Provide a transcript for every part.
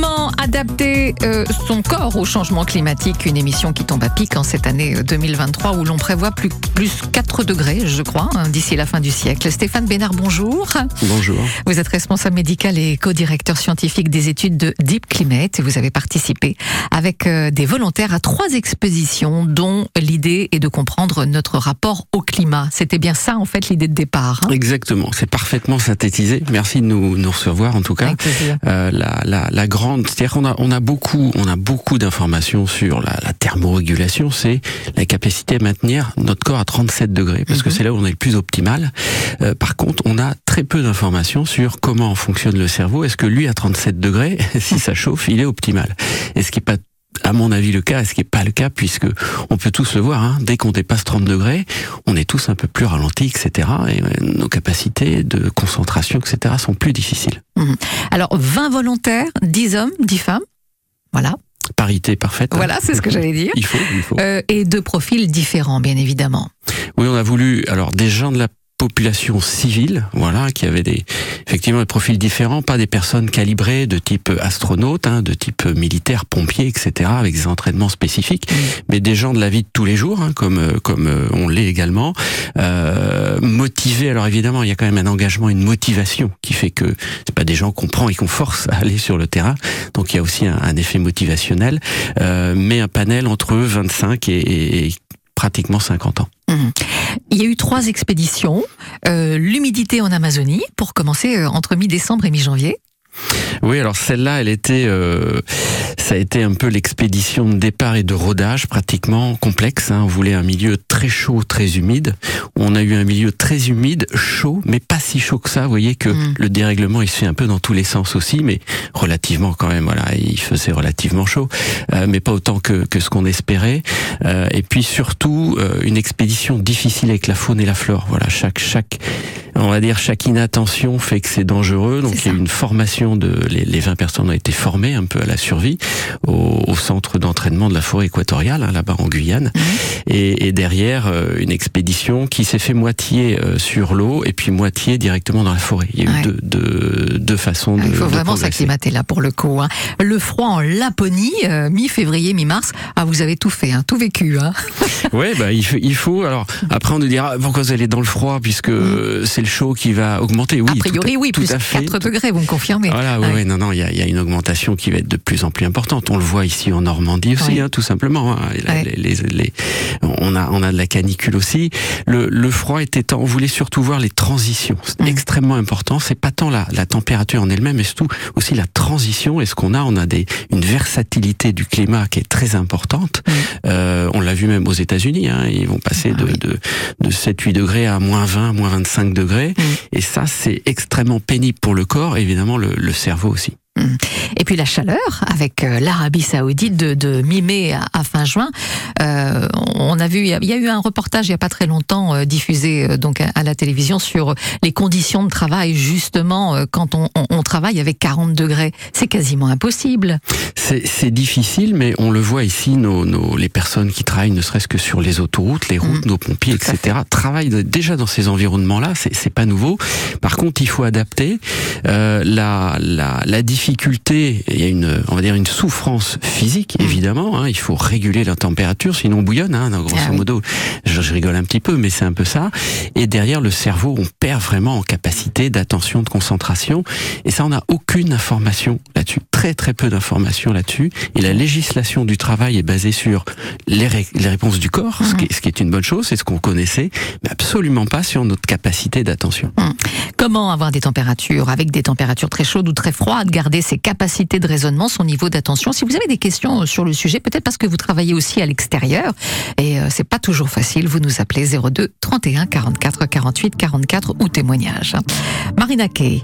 Comment adapter euh, son corps au changement climatique Une émission qui tombe à pic en cette année 2023 où l'on prévoit plus, plus 4 degrés, je crois, hein, d'ici la fin du siècle. Stéphane Bénard, bonjour. Bonjour. Vous êtes responsable médical et co-directeur scientifique des études de Deep Climate et vous avez participé avec euh, des volontaires à trois expositions dont l'idée est de comprendre notre rapport au climat. C'était bien ça en fait l'idée de départ. Hein? Exactement, c'est parfaitement synthétisé. Merci de nous, nous recevoir en tout cas. Euh, la, la, la, grande, c'est-à-dire qu'on a, on a beaucoup, on a beaucoup d'informations sur la, la thermorégulation. C'est la capacité à maintenir notre corps à 37 degrés, parce que mhm. c'est là où on est le plus optimal. Euh, par contre, on a très peu d'informations sur comment fonctionne le cerveau. Est-ce que lui à 37 degrés, si ça chauffe, il est optimal n'est pas à mon avis le cas, ce qui n'est pas le cas, puisque on peut tous le voir, hein, dès qu'on dépasse 30 degrés, on est tous un peu plus ralentis, etc. Et euh, nos capacités de concentration, etc. sont plus difficiles. Mhm. Alors, 20 volontaires, 10 hommes, 10 femmes, voilà. Parité parfaite. Voilà, c'est ce que j'allais dire. il faut, il faut. Euh, et deux profils différents, bien évidemment. Oui, on a voulu, alors des gens de la population civile, voilà, qui avait des effectivement des profils différents, pas des personnes calibrées de type astronaute, hein, de type militaire, pompier, etc., avec des entraînements spécifiques, mm. mais des gens de la vie de tous les jours, hein, comme euh, comme euh, on l'est également, euh, motivés. Alors évidemment, il y a quand même un engagement, une motivation qui fait que c'est pas des gens qu'on prend et qu'on force à aller sur le terrain. Donc il y a aussi un, effet motivationnel, euh, mais un panel entre 25 et, et pratiquement 50 ans. Mmh. Il y a eu trois expéditions. Euh, L'humidité en Amazonie, pour commencer euh, entre mi-décembre et mi-janvier. Oui, alors celle-là, elle était, euh, ça a été un peu l'expédition de départ et de rodage pratiquement complexe. Hein. On voulait un milieu très chaud, très humide. On a eu un milieu très humide, chaud, mais pas si chaud que ça. Vous voyez que mm. le dérèglement, il se fait un peu dans tous les sens aussi, mais relativement quand même. Voilà, il faisait relativement chaud, euh, mais pas autant que, que ce qu'on espérait. Euh, et puis surtout, une expédition difficile avec la faune et la flore. Voilà, chaque chaque on va dire chaque inattention fait que c'est dangereux. Donc il y a une formation de les, les, 20 personnes ont été formées un peu à la survie au, au centre d'entraînement de la forêt équatoriale hein, là-bas en Guyane. Mhm. Et, et, derrière euh, une expédition qui s'est fait moitié euh, sur l'eau et puis moitié directement dans la forêt. Il y a eu deux, deux, deux, façons de. Il faut vraiment s'acclimater là pour le coup. Hein. Le froid en Laponie, euh, mi-février, mi-mars. Ah, vous avez tout fait, hein, tout vécu. Hein. ouais, bah il faut, il faut. Alors après on nous dira pourquoi vous allez dans le froid? Puisque c'est le chaud qui va augmenter. Oui, a priori, oui, plus à 4 degrés, vous me confirmez. Voilà, oui, non, non, il y a, y a, une augmentation qui va être de plus en plus importante. On le voit ici en Normandie aussi, hein, tout simplement. Hein. Les, les, on a, on a de la canicule aussi. Le, le froid était temps. On voulait surtout voir les transitions. C'est mm. extrêmement important. C'est pas tant la, la température en elle-même, mais surtout aussi la transition. Et ce qu'on a, on a des, une versatilité du climat qui est très importante? Mm. Euh, on l'a vu même aux États-Unis. Hein, ils vont passer ah de, de, de 7-8 degrés à moins 20, moins 25 degrés. Mm. Et ça, c'est extrêmement pénible pour le corps, évidemment le, le cerveau aussi. Et puis la chaleur, avec euh, l'Arabie Saoudite de, de mi-mai à, fin juin. Euh, on a vu, il y, a eu un reportage il y a pas très longtemps euh, diffusé euh, donc à, la télévision sur les conditions de travail justement quand on, on, on, travaille avec 40 degrés. C'est quasiment impossible. C'est difficile, mais on le voit ici, nos, nos, les personnes qui travaillent, ne serait-ce que sur les autoroutes, les routes, mm. nos pompiers, etc., travaillent déjà dans ces environnements-là. C'est pas nouveau. Par contre, il faut adapter la, la, la difficulté difficulté, il y a une, on va dire une souffrance physique mm. évidemment. Hein, il faut réguler la température, sinon on bouillonne. Hein, grosso ah modo, je, je, rigole un petit peu, mais c'est un peu ça. Et derrière le cerveau, on perd vraiment en capacité d'attention, de concentration. Et ça, on n'a aucune information là-dessus, très très peu d'informations là-dessus. Et la législation du travail est basée sur les, ré les réponses du corps, ce, qui est, ce, qui est, une bonne chose, c'est ce qu'on connaissait, mais absolument pas sur notre capacité d'attention. Mm. Comment avoir des températures? Avec des températures très chaudes ou très froides, garder ses capacités de raisonnement, son niveau d'attention. Si vous avez des questions euh, sur le sujet, peut-être parce que vous travaillez aussi à l'extérieur, et euh, c'est pas toujours facile, vous nous appelez 02 31 44 48 44 ou témoignage. Marina Kay.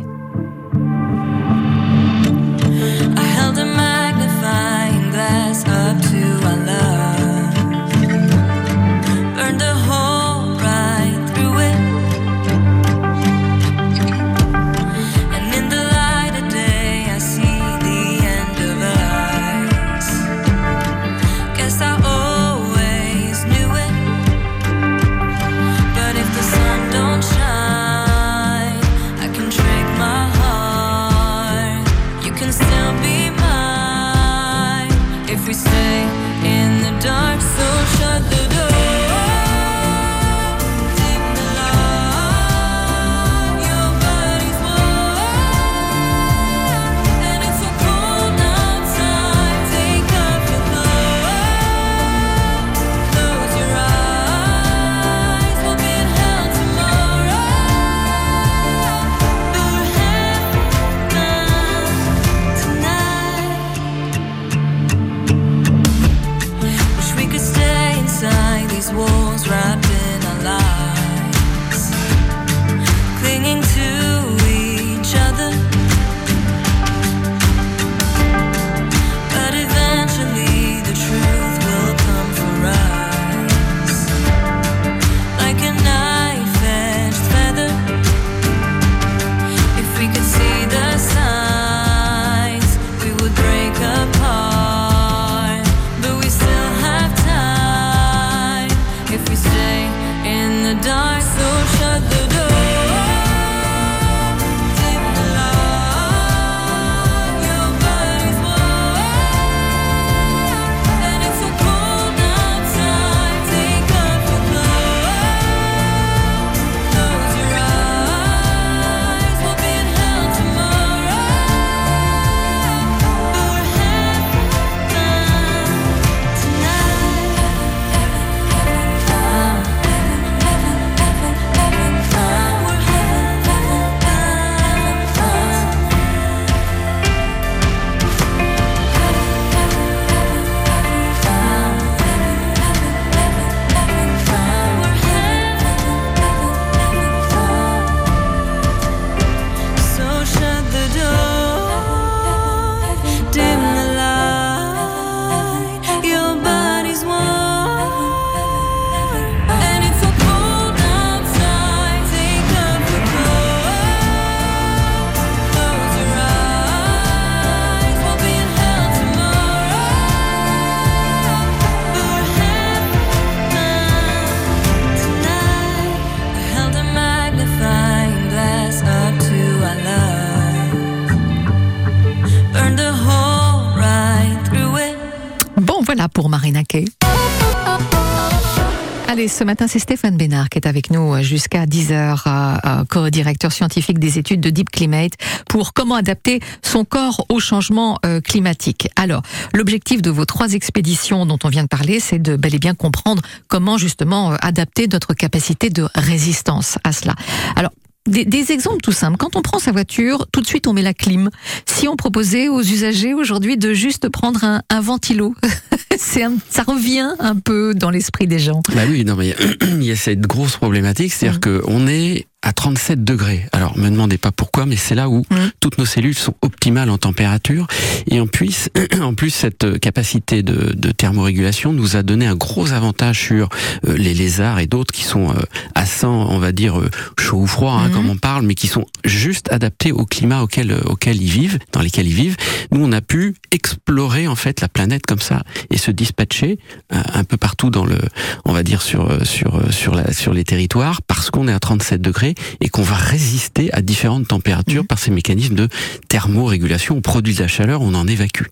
Allez, ce matin, c'est Stéphane Bénard qui est avec nous jusqu'à 10h, euh, co-directeur scientifique des études de Deep Climate, pour comment adapter son corps au changement euh, climatique. Alors, l'objectif de vos trois expéditions dont on vient de parler, c'est de bel et bien comprendre comment justement euh, adapter notre capacité de résistance à cela. Alors, des, exemples tout simples. Quand on prend sa voiture, tout de suite on met la clim. Si on proposait aux usagers aujourd'hui de juste prendre un, un ventilo, c'est ça revient un peu dans l'esprit des gens. Bah oui, non mais il y a cette grosse problématique, c'est-à-dire mmh. qu'on est à 37 degrés. Alors, me demandez pas pourquoi, mais c'est là où mmh. toutes nos cellules sont optimales en température. Et en plus, en plus cette capacité de, de, thermorégulation nous a donné un gros avantage sur euh, les lézards et d'autres qui sont euh, à 100, on va dire, euh, chaud ou froid, hein, mmh. comme on parle, mais qui sont juste adaptés au climat auquel, auquel ils vivent, dans lesquels ils vivent. Nous, on a pu explorer, en fait, la planète comme ça et se dispatcher un peu partout dans le, on va dire, sur, sur, sur, la, sur les territoires parce qu'on est à 37 degrés et qu'on va résister à différentes températures mmh. par ces mécanismes de thermorégulation. On produit de la chaleur, on en évacue.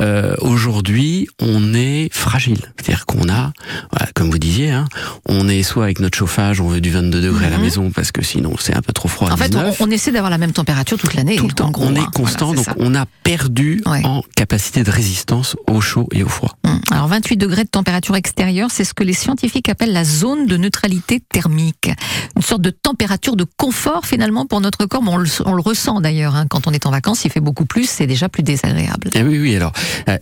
Euh, Aujourd'hui, on est fragile. C'est-à-dire qu'on a, comme vous disiez, hein, on est soit avec notre chauffage, on veut du 22 degrés à la mmh. maison parce que sinon c'est un peu trop froid. En fait, on, essaie d'avoir la même température toute l'année. Tout le temps. on est hein. constant, donc on a perdu en capacité de résistance au chaud et au froid. Mmh. Alors 28 degrés de température extérieure, c'est ce que les scientifiques appellent la zone de neutralité thermique. Une sorte de température de confort finalement pour notre corps. on, le, ressent d'ailleurs hein. quand on est en vacances, il fait beaucoup plus, c'est déjà plus désagréable. Eh oui, oui. Alors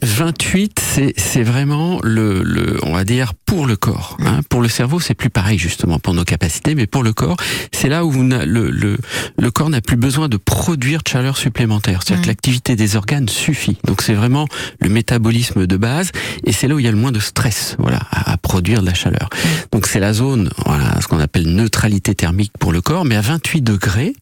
28, euh, c'est vraiment le, le, on va dire pour le corps. Hein. Pour le cerveau, c'est plus pareil justement pour nos capacités, mais pour le corps, c'est là où le, le, le corps n'a plus besoin de produire de chaleur supplémentaire. C'est-à-dire que mm. l'activité des organes suffit. Donc c'est vraiment le métabolisme de base, et c'est là où il y a le moins de stress, voilà, à, produire de la chaleur. Mm. Donc c'est la zone, voilà, ce qu'on appelle neutralité thermique pour le corps mais à 28 degrés,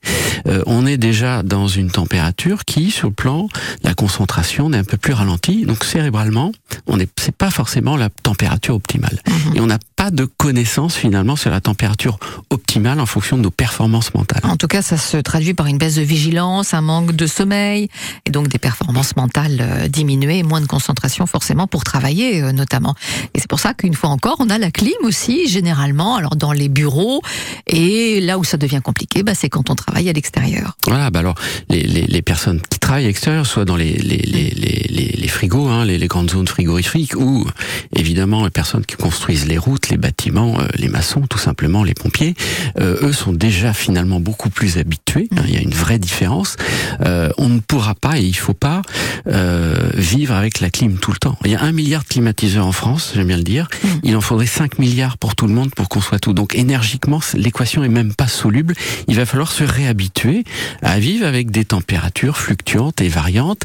euh, on est déjà dans une température qui, sur le plan la concentration, est un peu plus ralentie. Donc cérébralement, on n'est c'est pas forcément la température optimale. Mhm. Et on n'a pas de connaissance finalement sur la température optimale en fonction de nos performances mentales. En tout cas, ça se traduit par une baisse de vigilance, un manque de sommeil, et donc des performances mentales euh, diminuées, moins de concentration forcément pour travailler euh, notamment. Et c'est pour ça qu'une fois encore, on a la clim aussi, généralement, alors dans les bureaux, et là où ça devient compliqué, bah, c'est quand on travaille à l'extérieur. Voilà, bah alors les, les, les personnes qui travaillent à l'extérieur, soit dans les, les, les, les frigos, hein, les, les grandes zones frigorifiques, ou évidemment les personnes qui construisent les routes, les bâtiments, euh, les maçons, tout simplement les pompiers, euh, eux sont déjà finalement beaucoup plus habitués. hein, il y a une vraie différence. Euh, on ne pourra pas et il faut pas vivre avec la clim tout le temps. Il y a un milliard de climatiseurs en France, j'aime bien le dire. Il en faudrait 5 milliards pour tout le monde pour qu'on soit tout. Donc énergiquement, l'équation est même pas soluble. Il va falloir se réhabituer à vivre avec des températures fluctuantes et variantes.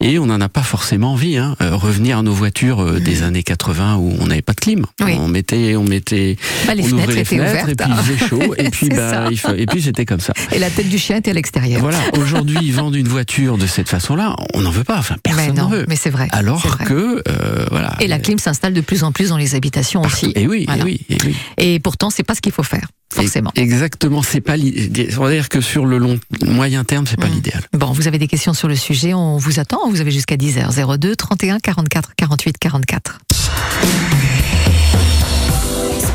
Et on n'en a pas forcément envie. Hein. Revenir à nos voitures des années 80 où on n'avait pas de clim. Oui. On mettait, on mettait, Bah, les on fenêtres ouvrait les fenêtres et puis il faisait chaud et puis C'est bah, ça. il fa- et puis c'était comme ça. Et la tête du chien était à l'extérieur. Voilà. Aujourd'hui, vendent une voiture de cette façon-là. On n'en veut pas. Enfin, mais personne non, n'en veut. mais c'est vrai. Alors vrai. que euh, voilà. Et la clim s'installe de plus en plus dans les habitations aussi. Et oui, Voilà. et oui, et oui. Et pourtant, c'est pas ce qu'il faut faire, forcément. Exactement, c'est pas. On va dire que sur le long moyen terme, c'est pas Mm. l'idéal. Bon, vous avez des questions sur le sujet, on vous attend. Vous avez jusqu'à 10h. 02 31 44 48 44.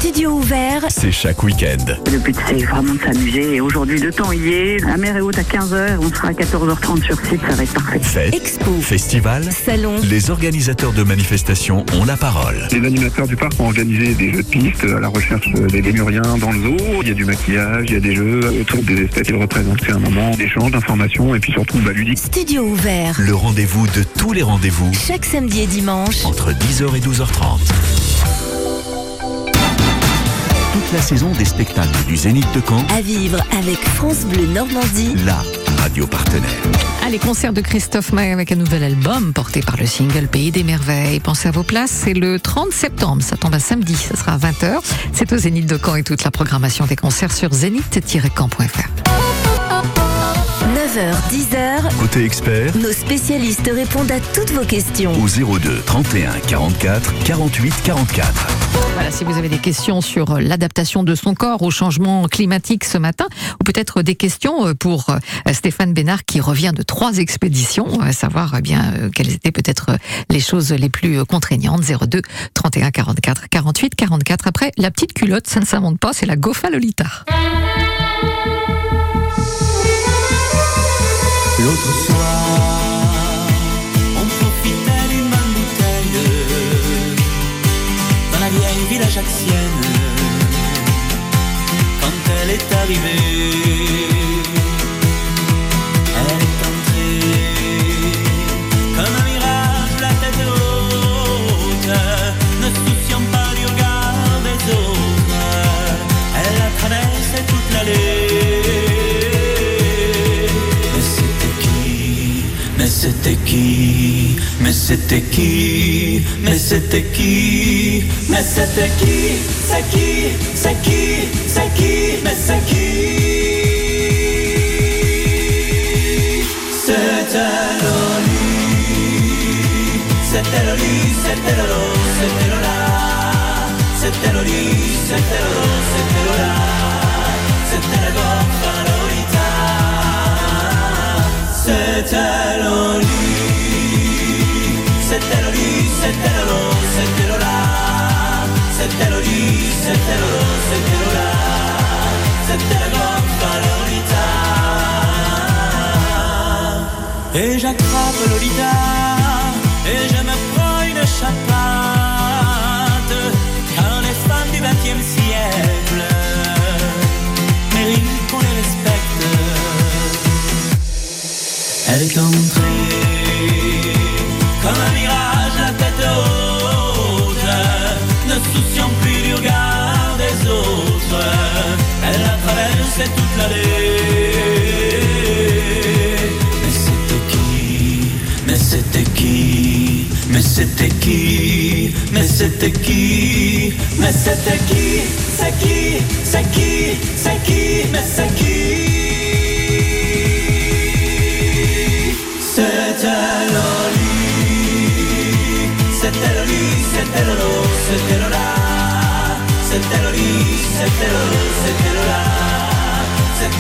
Studio ouvert C'est chaque week-end. Le but, c'est vraiment de s'amuser. Et aujourd'hui, le temps y est. La mer est haute à 15h. On sera à 14h30 sur site. Ça va être parfait. Fête, Expo, festival, salon, les organisateurs de manifestations ont la parole. Les animateurs du parc ont organisé des jeux de piste à la recherche des lémuriens dans le zoo. Il y a du maquillage, il y a des jeux autour des espèces. Ils représentent c'est un moment d'échange, d'information et puis surtout bah, ludique. studio ouvert. Le rendez-vous de tous les rendez-vous Chaque samedi et dimanche, entre 10h et 12h30. Toute la saison des spectacles du Zénith de Caen, à vivre avec France Bleu Normandie. la radio partenaire. Allez, concert de Christophe Maé avec un nouvel album porté par le single Pays des Merveilles. Pensez à vos places, c'est le 30 septembre, ça tombe à samedi, ça sera à 20h. C'est au Zénith de Caen et toute la programmation des concerts sur zénith-caen.fr. 9h, 10h, Côté expert, nos spécialistes répondent à toutes vos questions. au 02 31 44 48 44. Voilà, si vous avez des questions sur euh, l'adaptation de son corps au changement climatique ce matin, ou peut-être des questions euh, pour euh, Stéphane Bénard qui revient de trois expéditions, on va savoir eh bien quelles étaient peut-être les choses les plus contraignantes. 02 31 44 48 44. Après, la petite culotte, ça ne s'invente pas, c'est la Gofa Lolita. L'autre soir, on profitait d'une bonne bouteille dans la vieille ville ajaxienne. C'était qui? Mais c'était qui? Mais c'était qui? C'est qui? C'est qui? C'est qui? Mais c'est qui? C'était Loli C'était Loli C'était Lolo C'était Lola C'était Loli C'était Lolo C'était Lola c'était Lolo, c'était Lola, c'était la Gorfa Lolita. Et j'attrape Lolita, et je me prends une car les femmes du XXe siècle méritent qu'on les respecte. Elle est entrée comme un mirage, la tête haute, ne souciant plus du regard traversait toute l'allée. Mais c'était qui? Mais c'était qui? Mais c'était qui? Mais c'était qui? Mais c'était qui? C'est qui? C'est qui? C'est qui? Mais c'est qui? C'était Loli C'était Loli C'était Lolo C'était Lola C'était Loli C'était Lolo C'était Lola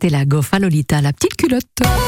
été, la Goffa Lolita, la petite culotte.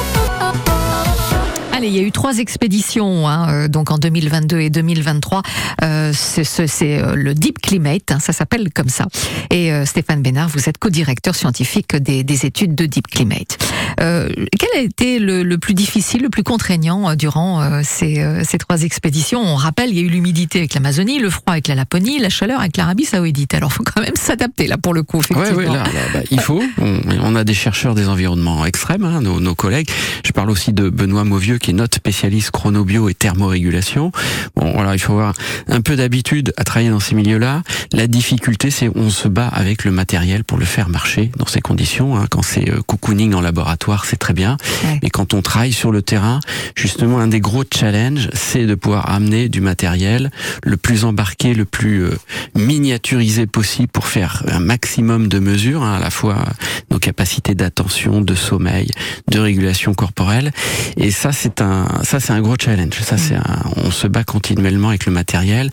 Allez, il y a eu trois expéditions, hein, euh, donc en 2022 et 2023. Euh, c'est euh, le Deep Climate, hein, ça s'appelle comme ça. Et euh, Stéphane Bénard, vous êtes co-directeur scientifique des, des études de Deep Climate. Euh, quel a été le, le plus difficile, le plus contraignant durant ces, ces trois expéditions? On rappelle, il y a eu l'humidité avec l'Amazonie, le froid avec la Laponie, la chaleur avec l'Arabie Saoudite. Alors, faut quand même s'adapter là pour le coup, Ouais, effectivement. ouais, là, là, bah, il faut. On, on a des chercheurs des environnements extrêmes, hein, nos, nos collègues. Je parle aussi de Benoît Mauvieux, qui est notre spécialiste chronobio et thermorégulation. Bon, voilà, il faut avoir un peu d'habitude à travailler dans ces milieux-là. La difficulté, c'est on se bat avec le matériel pour le faire marcher dans ces conditions. hein. Quand c'est euh, cocooning en laboratoire, c'est très bien. Ouais. Mais quand on travaille sur le terrain, justement, un des gros challenges, c'est de pouvoir amener du matériel le plus embarqué, le plus euh, miniaturisé possible pour faire un maximum de mesures, hein, à la fois nos capacités d'attention, de sommeil, de régulation corporelle. Et ça, c'est un, ça, c'est un gros challenge. Ça, c'est un, on se bat continuellement avec le matériel.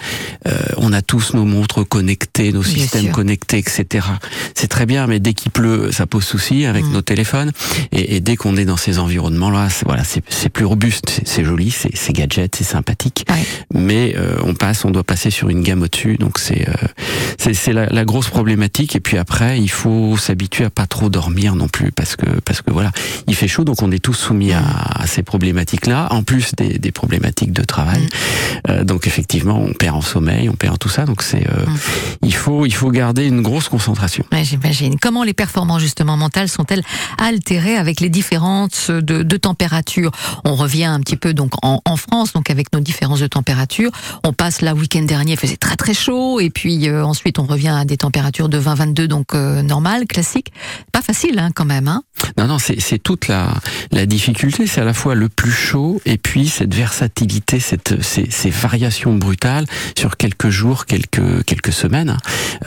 Euh, on a tous nos montres connectées, nos Bien systèmes sûr. connectés, etc. C'est très bien, mais dès qu'il pleut, ça pose souci avec Mm. nos téléphones. Et, et dès qu'on est dans ces environnements-là, c'est, voilà, c'est, plus robuste, c'est, joli, c'est, gadget, c'est sympathique. Ouais. Mais euh, on passe, on doit passer sur une gamme au-dessus. Donc c'est, euh, c'est, la, la grosse problématique. Et puis après, il faut s'habituer à pas trop dormir non plus, parce que parce que voilà, il fait chaud, donc on est tous soumis à, à ces problématiques-là, en plus des, des problématiques de travail. Euh, donc effectivement, on perd en sommeil, on perd en tout ça. Donc c'est, euh, il faut il faut garder une grosse concentration. Ouais, J'imagine. Comment les performances justement mentales sont-elles altérées avec les différences de, de température On revient un petit peu donc en, en France, donc avec nos différences de température. On passe là week-end dernier, il faisait très très chaud, et puis euh, ensuite on revient à des températures de 20-22, donc euh, normales, classiques. Pas facile hein, quand même. Hein? Non, non, c'est c'est toute la, la difficulté. C'est à la fois le plus chaud et puis cette versatilité, cette, ces, ces variations brutales sur quelques jours, quelques, quelques semaines.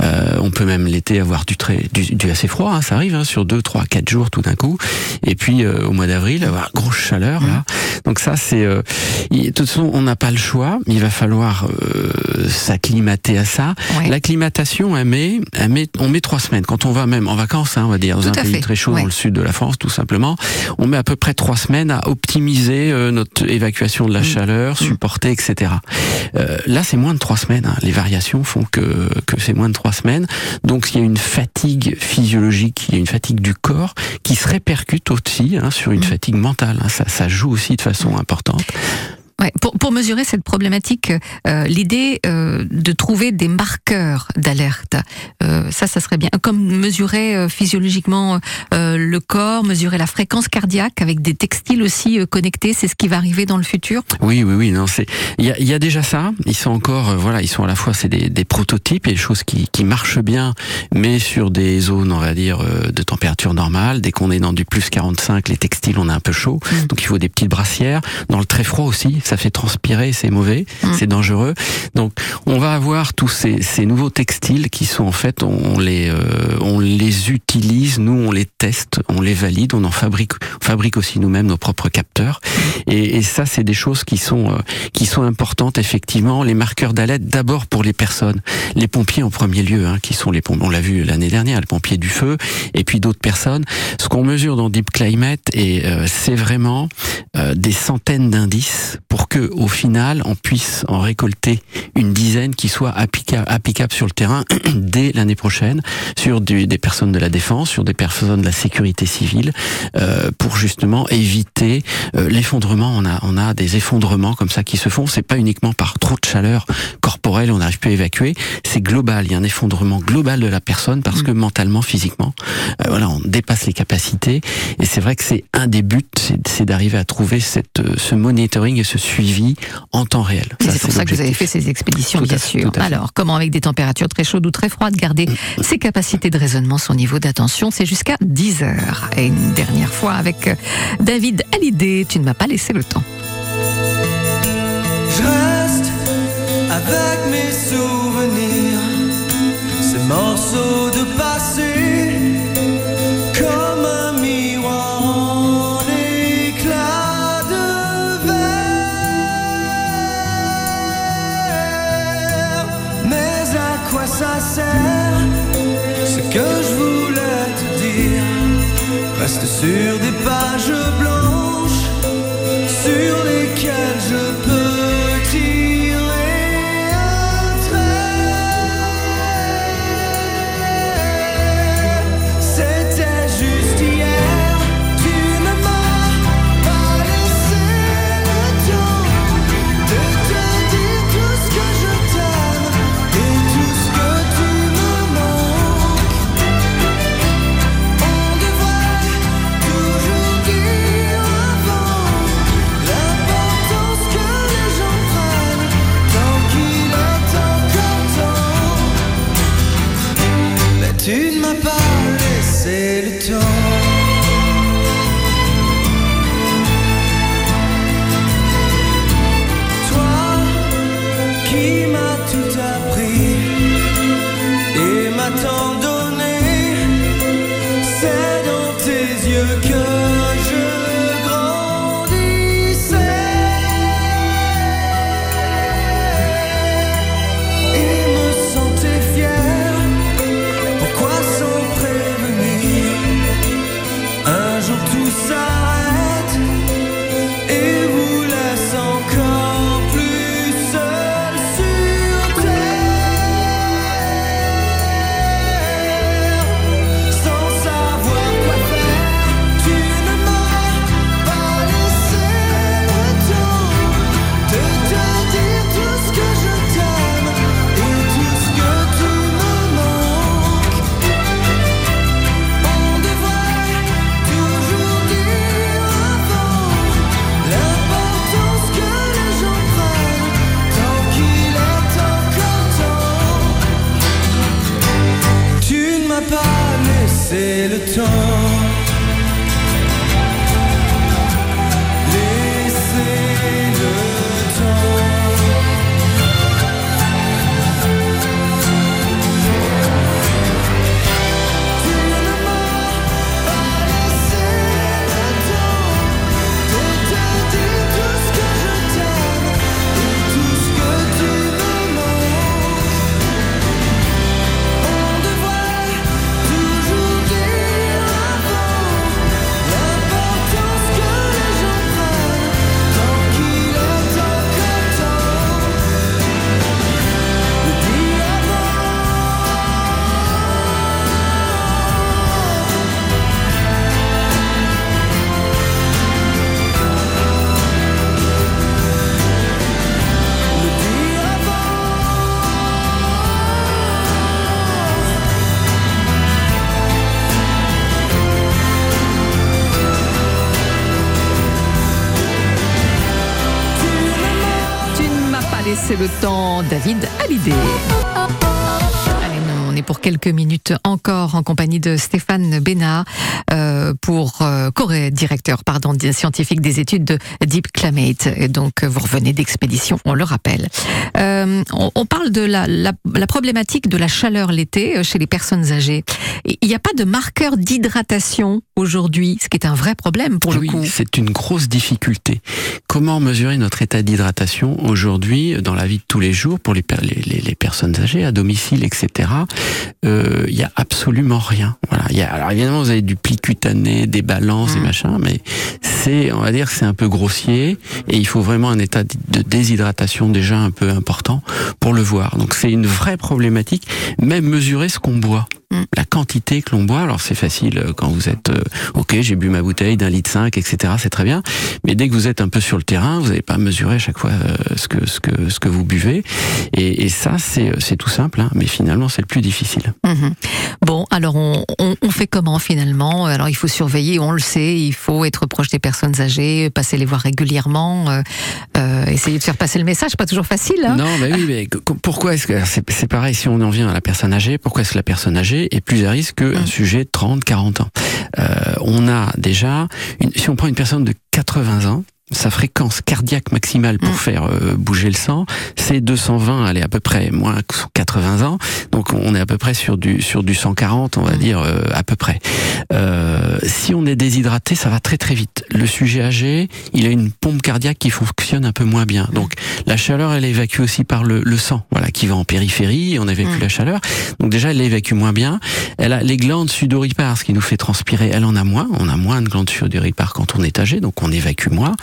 Euh, on peut même l'été avoir du, très, du, du assez froid, hein, ça arrive, hein, sur deux, trois, quatre jours tout d'un coup. Et puis euh, au mois d'avril, avoir grosse chaleur. Là. Donc ça, c'est... Euh, de toute façon, on n'a pas le choix. Il va falloir s'acclimater à ça. Ouais. L'acclimatation, elle met, elle met, on met trois semaines. Quand on va même en vacances, hein, on va dire, dans Tout un pays fait. très chaud Ouais. dans le sud de la France, tout simplement, on met à peu près trois semaines à optimiser euh, notre évacuation de la chaleur, supporter, etc. Euh, là, c'est moins de trois semaines. hein. Les variations font que, que c'est moins de trois semaines. Donc, il y a une fatigue physiologique, il y a une fatigue du corps qui se répercute aussi hein, sur une fatigue mentale. hein. Ça, ça joue aussi de façon importante. Ouais, pour, pour mesurer cette problématique, euh, l'idée euh, de trouver des marqueurs d'alerte, euh, ça, ça serait bien. Comme mesurer physiologiquement le corps, mesurer la fréquence cardiaque avec des textiles aussi connectés, c'est ce qui va arriver dans le futur. Oui, oui, oui. Non, c'est il y a, y a déjà ça. Ils sont encore, voilà, ils sont à la fois c'est des, des prototypes, a des choses qui, qui marchent bien, mais sur des zones, on va dire, de température normale. Dès qu'on est dans du plus 45, les textiles, on est un peu chaud, donc il faut des petites brassières. Dans le très froid aussi, ça fait transpirer, c'est mauvais, Mm. c'est dangereux. Donc on va avoir tous ces, ces nouveaux textiles qui sont en fait, on les, euh, on les utilise, nous on les teste, on les valide, on en fabrique, on fabrique aussi nous-mêmes nos propres capteurs. Et, et ça, c'est des choses qui sont, euh, qui sont importantes effectivement. Les marqueurs d'alerte d'abord pour les personnes, les pompiers en premier lieu, hein, qui sont les pompiers, on l'a vu l'année dernière, les pompiers du feu, et puis d'autres personnes. Ce qu'on mesure dans Deep Climate, et euh, c'est vraiment euh, des centaines d'indices pour que, au final, on puisse en récolter une dizaine qui soient applica- applicables sur le terrain dès l'année prochaine, sur du- des personnes de la défense, sur des personnes de la sécurité civile, euh, pour justement éviter euh, l'effondrement. On a, on a des effondrements comme ça qui se font. C'est pas uniquement par trop de chaleur corporelle, on n'arrive plus à évacuer. C'est global. Il y a un effondrement global de la personne parce que mentalement, physiquement, euh, voilà, on dépasse les capacités. Et c'est vrai que c'est un des buts, c'est c'est d'arriver à trouver cette, euh, ce monitoring et ce suivi en temps réel. C'est pour ça que vous avez fait ces expéditions, Tout bien fait, sûr. Alors, comment avec des températures très chaudes ou très froides garder ses capacités de raisonnement, son niveau d'attention C'est jusqu'à 10 heures. Et une dernière fois avec euh, David Hallyday, tu ne m'as pas laissé le temps. Je reste avec mes souvenirs, ces morceaux de sur des pages blanches David encore en compagnie de Stéphane Bénard, euh, pour euh, co-directeur pardon scientifique des études de Deep Climate. Et donc vous revenez d'expédition, on le rappelle. Euh, on, on parle de la, la, la problématique de la chaleur l'été euh, chez les personnes âgées. Il n'y a pas de marqueur d'hydratation aujourd'hui, ce qui est un vrai problème pour le oui, coup. c'est une grosse difficulté. Comment mesurer notre état d'hydratation aujourd'hui dans la vie de tous les jours pour les, per- les, les- les personnes âgées à domicile, etc. Euh, Il y a absolument rien. Voilà. Il y a, alors évidemment, vous avez du pli cutané, des balances, Mm. et machin, mais c'est, on va dire, c'est un peu grossier et il faut vraiment un état de déshydratation déjà un peu important pour le voir. Donc c'est une vraie problématique. Même mesurer ce qu'on boit. Mm. La quantité que l'on boit, alors c'est facile euh, quand vous êtes, euh, ok, j'ai bu ma bouteille d'un litre 5, etc., c'est très bien. Mais dès que vous êtes un peu sur le terrain, vous n'allez pas mesurer à chaque fois euh, ce que ce que ce que vous buvez. Et, et ça, c'est c'est tout simple, hein, mais finalement, c'est le plus difficile. Mhm. Bon, alors on, on, on fait comment finalement? Alors il faut surveiller, on le sait, il faut être proche des personnes âgées, passer les voir régulièrement, euh, euh, essayer de faire passer le message, pas toujours facile. Hein Non, mais oui, mais pourquoi est-ce que c'est pareil si on en vient à la personne âgée Pourquoi est-ce que la personne âgée est plus à risque qu'un Mm. sujet de 30, 40 ans? Euh, On a déjà, une, si on prend une personne de 80 ans. Sa fréquence cardiaque maximale pour Mm. faire euh, bouger le sang, c'est 220, elle est à peu près moins que 80 ans, donc on est à peu près sur du sur du 140, on va Mm. dire euh, à peu près. Euh, si on est déshydraté, ça va très très vite. Le sujet âgé, il a une pompe cardiaque qui fonctionne un peu moins bien, donc la chaleur, elle est évacuée aussi par le, le sang, voilà, qui va en périphérie, on évacue Mm. la chaleur. Donc déjà, elle l'évacue moins bien. Elle a les glandes sudoripares, ce qui nous fait transpirer, elle en a moins. On a moins de glandes sudoripares quand on est âgé, donc on évacue moins.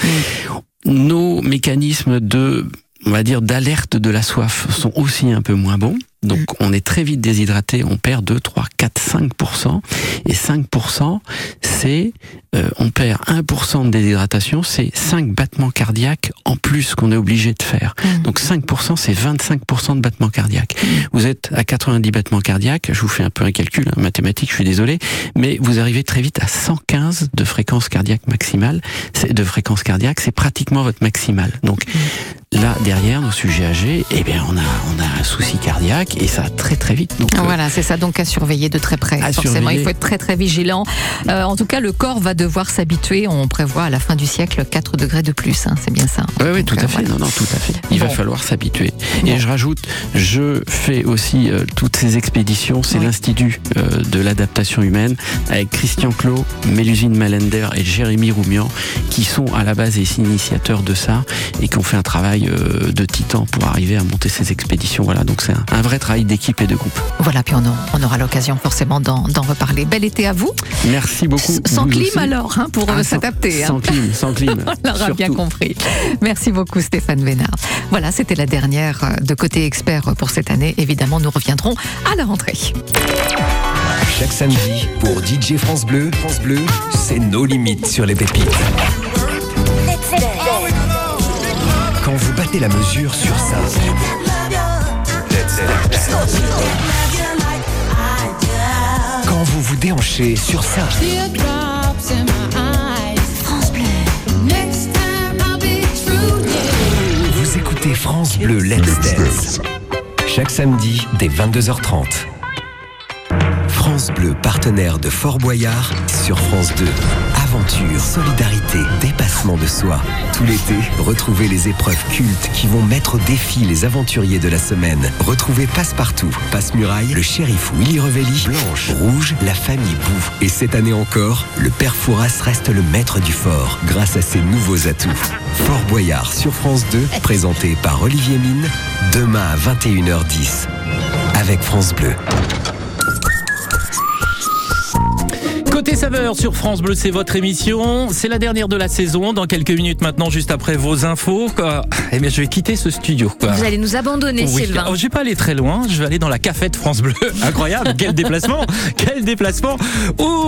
Nos mécanismes de, on va dire, d'alerte de la soif sont aussi un peu moins bons. Donc on est très vite déshydraté, on perd 2, 3, 4, 5%. Et 5%, c'est, euh, on perd 1% de déshydratation, c'est 5 battements cardiaques en plus qu'on est obligé de faire. Mhm. Donc 5%, c'est 25% de battements cardiaques. Vous êtes à 90 battements cardiaques, je vous fais un peu un calcul hein, mathématique, je suis désolé, mais vous arrivez très vite à 115 de fréquence cardiaque maximale, c'est de fréquence cardiaque, c'est pratiquement votre maximale. Donc là derrière nos sujets âgés, eh bien on a on a un souci cardiaque et ça très très vite. Donc euh, Voilà, c'est ça donc à surveiller de très près. Forcément, surveiller. il faut être très très vigilant. Euh, en tout cas, le corps va devoir s'habituer. On prévoit à la fin du siècle 4 degrés de plus. hein, c'est bien ça. Oui, oui, Donc, tout euh, à fait. voilà. Non, non, tout à fait. Il va falloir s'habituer. Bon. Et je rajoute, je fais aussi euh, toutes ces expéditions. C'est Oui. l'Institut euh, de l'adaptation humaine avec Christian Clot, Mélusine Malender et Jérémy Roumian qui sont à la base des initiateurs de ça et qui ont fait un travail euh, de titan pour arriver à monter ces expéditions. Voilà, donc c'est un, un vrai travail d'équipe et de groupe. Voilà, puis on, a- on aura l'occasion forcément d'en d'en reparler. Bel été à vous. Merci beaucoup. S- Sans Vous clim aussi. alors, hein, pour Ah, sans- s'adapter. hein. Sans clim, sans clim. On l'aura bien compris. Merci beaucoup Stéphane Vénard. Voilà, c'était la dernière euh, de Côté Expert pour cette année. Évidemment, nous reviendrons à la rentrée. Chaque samedi, pour DJ France Bleu, France Bleu, c'est nos limites sur les pépites. Quand vous battez la mesure sur ça. Quand vous vous déhanchez sur ça. Vous écoutez France Bleu Let's Dance. Chaque samedi dès 22h30. France Bleu, partenaire de Fort Boyard sur France 2. Aventure, solidarité, dépassement de soi. Tout l'été, retrouvez les épreuves cultes qui vont mettre au défi les aventuriers de la semaine. Retrouvez Passe-Partout, Passe-Muraille, le shérif Willy Revelli, Blanche, Rouge, la famille Bou. Et cette année encore, le père Fouras reste le maître du fort grâce à ses nouveaux atouts. Fort Boyard sur France 2, présenté par Olivier Mine, demain à 21h10. Avec France Bleu. Côté saveur sur France Bleu, c'est votre émission. C'est la dernière de la saison. Dans quelques minutes maintenant, juste après vos infos, quoi. Eh bien, je vais quitter ce studio. Quoi. Vous allez nous abandonner, Oui. Sylvain. Oh, je vais pas aller très loin. Je vais aller dans la cafette France Bleu. Incroyable. Quel déplacement. Quel déplacement. Où